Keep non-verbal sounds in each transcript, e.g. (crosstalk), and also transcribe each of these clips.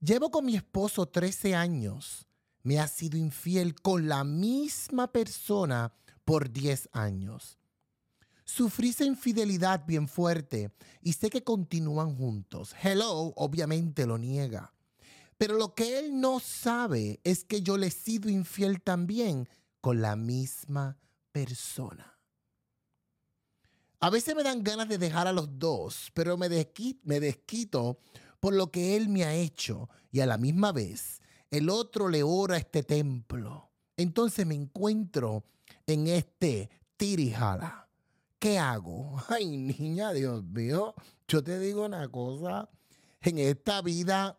Llevo con mi esposo 13 años. Me ha sido infiel con la misma persona por 10 años. Sufrí esa infidelidad bien fuerte y sé que continúan juntos. Hello, obviamente lo niega. Pero lo que él no sabe es que yo le he sido infiel también con la misma persona. A veces me dan ganas de dejar a los dos, pero me me desquito por lo que él me ha hecho y a la misma vez el otro le ora este templo. Entonces me encuentro en este tirijala. ¿Qué hago? (laughs) Ay, niña, Dios mío, yo te digo una cosa. En esta vida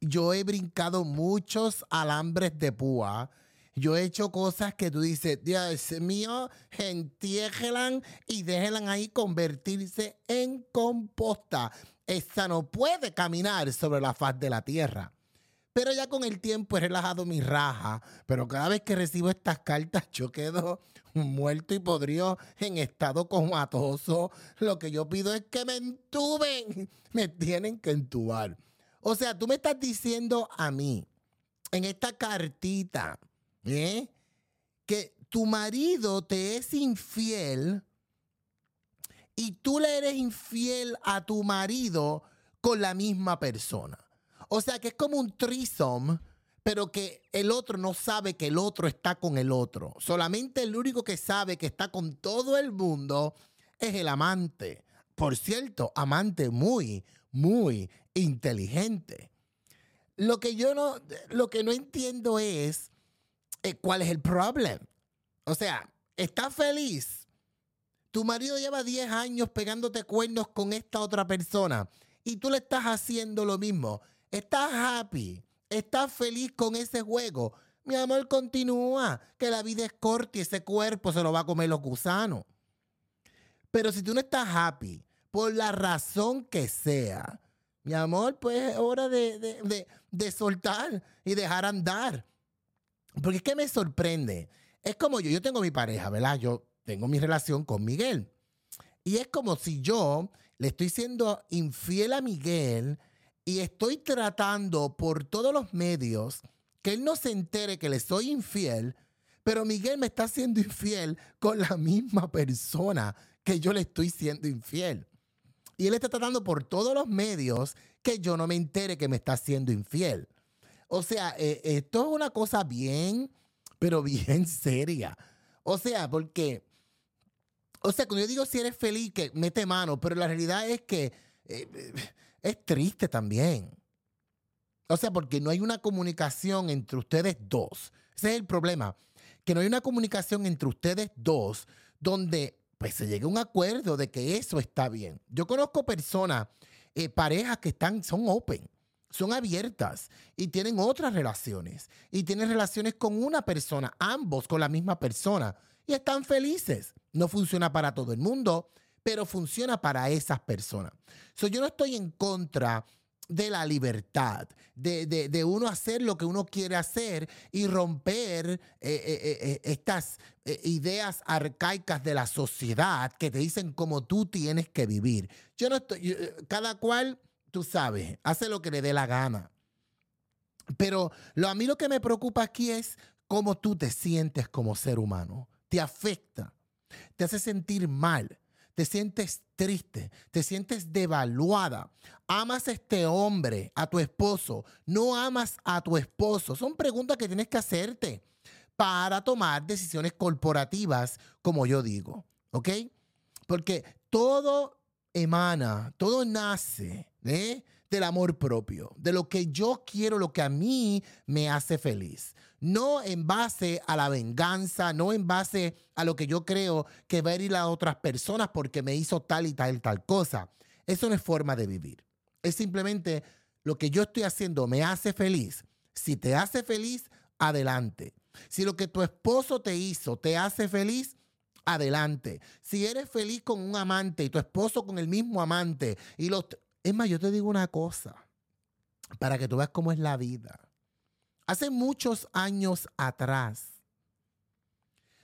yo he brincado muchos alambres de púa yo he hecho cosas que tú dices, Dios mío, entiéjelan y déjenla ahí convertirse en composta. Esta no puede caminar sobre la faz de la tierra. Pero ya con el tiempo he relajado mi raja. Pero cada vez que recibo estas cartas, yo quedo muerto y podrido en estado comatoso. Lo que yo pido es que me entuben. Me tienen que entubar. O sea, tú me estás diciendo a mí, en esta cartita, ¿eh? que tu marido te es infiel y tú le eres infiel a tu marido con la misma persona. O sea que es como un trisom, pero que el otro no sabe que el otro está con el otro. Solamente el único que sabe que está con todo el mundo es el amante. Por cierto, amante muy, muy inteligente. Lo que yo no, lo que no entiendo es ¿cuál es el problema? O sea, ¿estás feliz? Tu marido lleva 10 años pegándote cuernos con esta otra persona y tú le estás haciendo lo mismo. ¿Estás happy? ¿Estás feliz con ese juego? Mi amor, continúa, que la vida es corta y ese cuerpo se lo va a comer los gusanos. Pero si tú no estás happy, por la razón que sea, mi amor, pues es hora de, de soltar y dejar andar. Porque es que me sorprende. Es como yo, yo tengo mi pareja, ¿verdad? Yo tengo mi relación con Miguel. Y es como si yo le estoy siendo infiel a Miguel y estoy tratando por todos los medios que él no se entere que le soy infiel, pero Miguel me está siendo infiel con la misma persona que yo le estoy siendo infiel. Y él está tratando por todos los medios que yo no me entere que me está siendo infiel. O sea, eh, esto es una cosa bien, pero bien (laughs) seria. O sea, porque, o sea, cuando yo digo si eres feliz, que mete mano, pero la realidad es que eh, eh, (laughs) es triste también. O sea, porque no hay una comunicación entre ustedes dos. Ese es el problema. Que no hay una comunicación entre ustedes dos donde pues se llegue a un acuerdo de que eso está bien. Yo conozco personas, parejas que están, son open son abiertas y tienen otras relaciones y tienen relaciones con una persona, ambos con la misma persona y están felices. No funciona para todo el mundo, pero funciona para esas personas. So, yo no estoy en contra de la libertad, de, uno hacer lo que uno quiere hacer y romper eh, eh, eh, estas ideas arcaicas de la sociedad que te dicen cómo tú tienes que vivir. Yo no estoy, cada cual tú sabes, hace lo que le dé la gana. Pero lo, a mí lo que me preocupa aquí es cómo tú te sientes como ser humano. Te afecta, te hace sentir mal, te sientes triste, te sientes devaluada. Amas a este hombre, a tu esposo, no amas a tu esposo. Son preguntas que tienes que hacerte para tomar decisiones corporativas, como yo digo, ¿ok? Porque todo emana, todo nace ¿eh? del amor propio, de lo que yo quiero, lo que a mí me hace feliz. No en base a la venganza, no en base a lo que yo creo que va a ir a otras personas porque me hizo tal y tal y tal cosa. Eso no es forma de vivir. Es simplemente lo que yo estoy haciendo me hace feliz. Si te hace feliz, adelante. Si lo que tu esposo te hizo te hace feliz, adelante. Si eres feliz con un amante y tu esposo con el mismo amante y los es más, yo te digo una cosa, para que tú veas cómo es la vida. Hace muchos años atrás,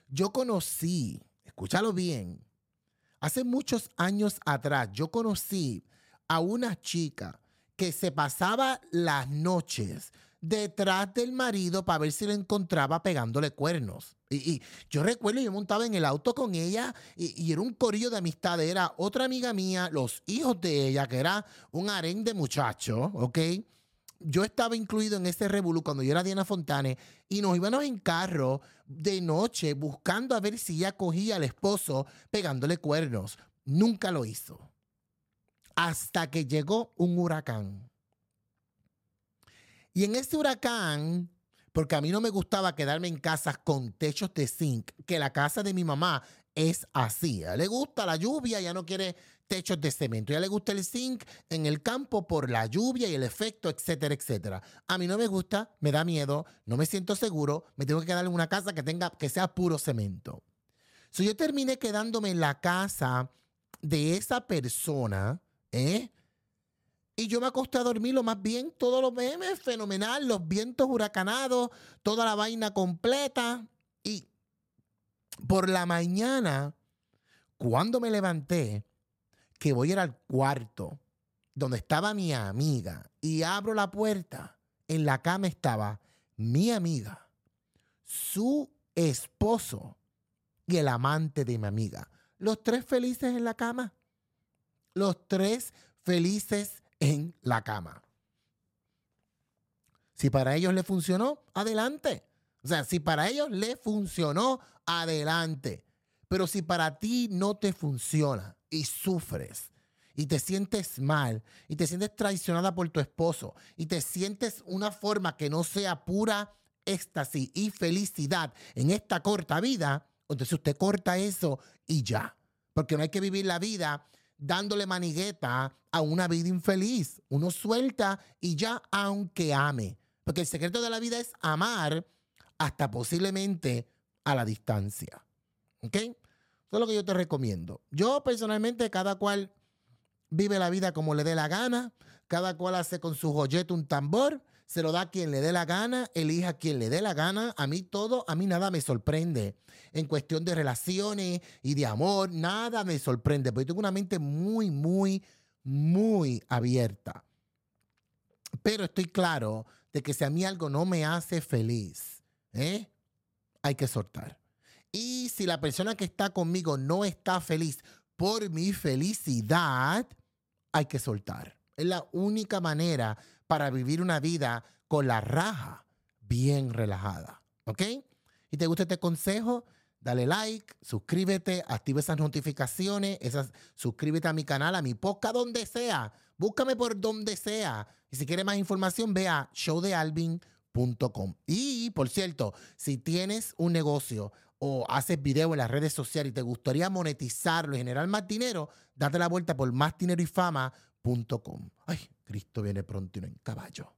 yo conocí, escúchalo bien, hace muchos años atrás, yo conocí a una chica que se pasaba las noches detrás del marido para ver si lo encontraba pegándole cuernos. Y, yo recuerdo, yo montaba en el auto con ella y, y, era un corillo de amistad. Era otra amiga mía, los hijos de ella, que era un harén de muchachos, ¿ok? Yo estaba incluido en ese revolú cuando yo era Diana Fontane y nos íbamos en carro de noche buscando a ver si ella cogía al esposo pegándole cuernos. Nunca lo hizo. Hasta que llegó un huracán. Y en ese huracán, porque a mí no me gustaba quedarme en casas con techos de zinc, que la casa de mi mamá es así. A le gusta la lluvia, ya no quiere techos de cemento. Ya le gusta el zinc en el campo por la lluvia y el efecto, etcétera, etcétera. A mí no me gusta, me da miedo, no me siento seguro, me tengo que quedar en una casa que tenga que sea puro cemento. Si yo terminé quedándome en la casa de esa persona, ¿eh? Y yo me acosté a dormir lo más bien, todos los memes, fenomenal, los vientos huracanados, toda la vaina completa. Y por la mañana, cuando me levanté, que voy a ir al cuarto donde estaba mi amiga y abro la puerta, en la cama estaba mi amiga, su esposo y el amante de mi amiga. Los tres felices en la cama. Los tres felices en la cama. Si para ellos le funcionó, adelante. O sea, si para ellos le funcionó, adelante. Pero si para ti no te funciona y sufres y te sientes mal y te sientes traicionada por tu esposo y te sientes una forma que no sea pura éxtasis y felicidad en esta corta vida, entonces usted corta eso y ya. Porque no hay que vivir la vida dándole manigueta a una vida infeliz. Uno suelta y ya, aunque ame. Porque el secreto de la vida es amar hasta posiblemente a la distancia. ¿Ok? Eso es lo que yo te recomiendo. Yo personalmente, cada cual vive la vida como le dé la gana, cada cual hace con su joyeto un tambor, se lo da a quien le dé la gana, elija a quien le dé la gana. A mí todo, a mí nada me sorprende. En cuestión de relaciones y de amor, nada me sorprende, porque tengo una mente muy, muy, muy abierta. Pero estoy claro de que si a mí algo no me hace feliz, ¿eh? hay que soltar. Y si la persona que está conmigo no está feliz por mi felicidad, hay que soltar. Es la única manera para vivir una vida con la raja bien relajada. ¿Ok? ¿Y te gusta este consejo? Dale like, suscríbete, activa esas notificaciones, esas, suscríbete a mi canal, a mi podcast, donde sea. Búscame por donde sea. Y si quieres más información, ve a showdealvin.com. Y, por cierto, si tienes un negocio o haces video en las redes sociales y te gustaría monetizarlo y generar más dinero, date la vuelta por más dinero y fama.com. Ay, Cristo viene pronto y no en caballo.